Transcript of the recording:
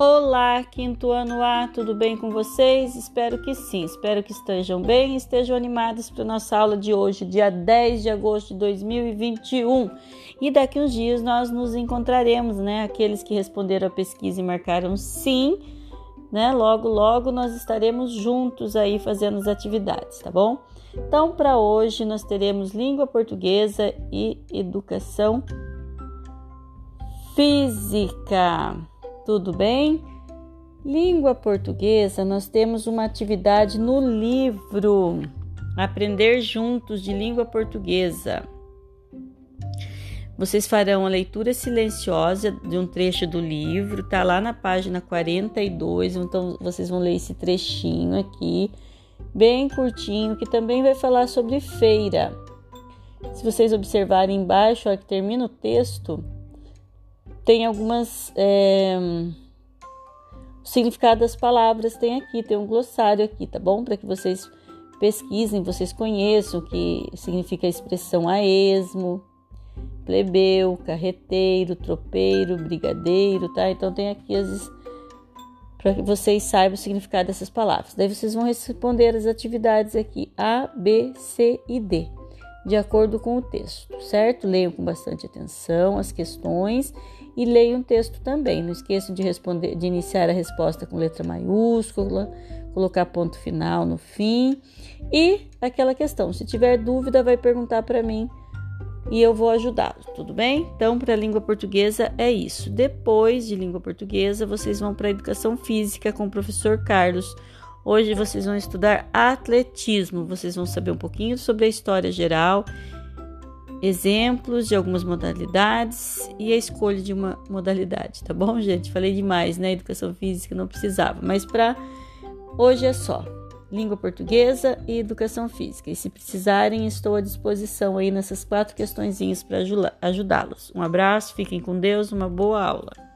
Olá, quinto ano A, tudo bem com vocês? Espero que sim, espero que estejam bem e estejam animados para nossa aula de hoje, dia 10 de agosto de 2021. E daqui uns dias nós nos encontraremos, né? Aqueles que responderam a pesquisa e marcaram sim, né? Logo, logo nós estaremos juntos aí fazendo as atividades, tá bom? Então, para hoje nós teremos língua portuguesa e educação física. Tudo bem? Língua portuguesa, nós temos uma atividade no livro Aprender Juntos de Língua Portuguesa. Vocês farão a leitura silenciosa de um trecho do livro, tá lá na página 42, então vocês vão ler esse trechinho aqui, bem curtinho, que também vai falar sobre feira. Se vocês observarem embaixo, a que termina o texto, tem algumas. É, o significado das palavras tem aqui, tem um glossário aqui, tá bom? Para que vocês pesquisem, vocês conheçam o que significa a expressão a esmo, plebeu, carreteiro, tropeiro, brigadeiro, tá? Então tem aqui as para que vocês saibam o significado dessas palavras. Daí vocês vão responder as atividades aqui A, B, C e D, de acordo com o texto, certo? Leiam com bastante atenção as questões e leia um texto também. Não esqueçam de responder, de iniciar a resposta com letra maiúscula, colocar ponto final no fim e aquela questão. Se tiver dúvida, vai perguntar para mim e eu vou ajudá-lo, tudo bem? Então, para a língua portuguesa é isso. Depois de língua portuguesa, vocês vão para a educação física com o professor Carlos. Hoje vocês vão estudar atletismo. Vocês vão saber um pouquinho sobre a história geral exemplos de algumas modalidades e a escolha de uma modalidade, tá bom, gente? Falei demais, né? Educação física não precisava, mas para hoje é só língua portuguesa e educação física. E se precisarem, estou à disposição aí nessas quatro questõezinhas para ajudá-los. Um abraço, fiquem com Deus, uma boa aula.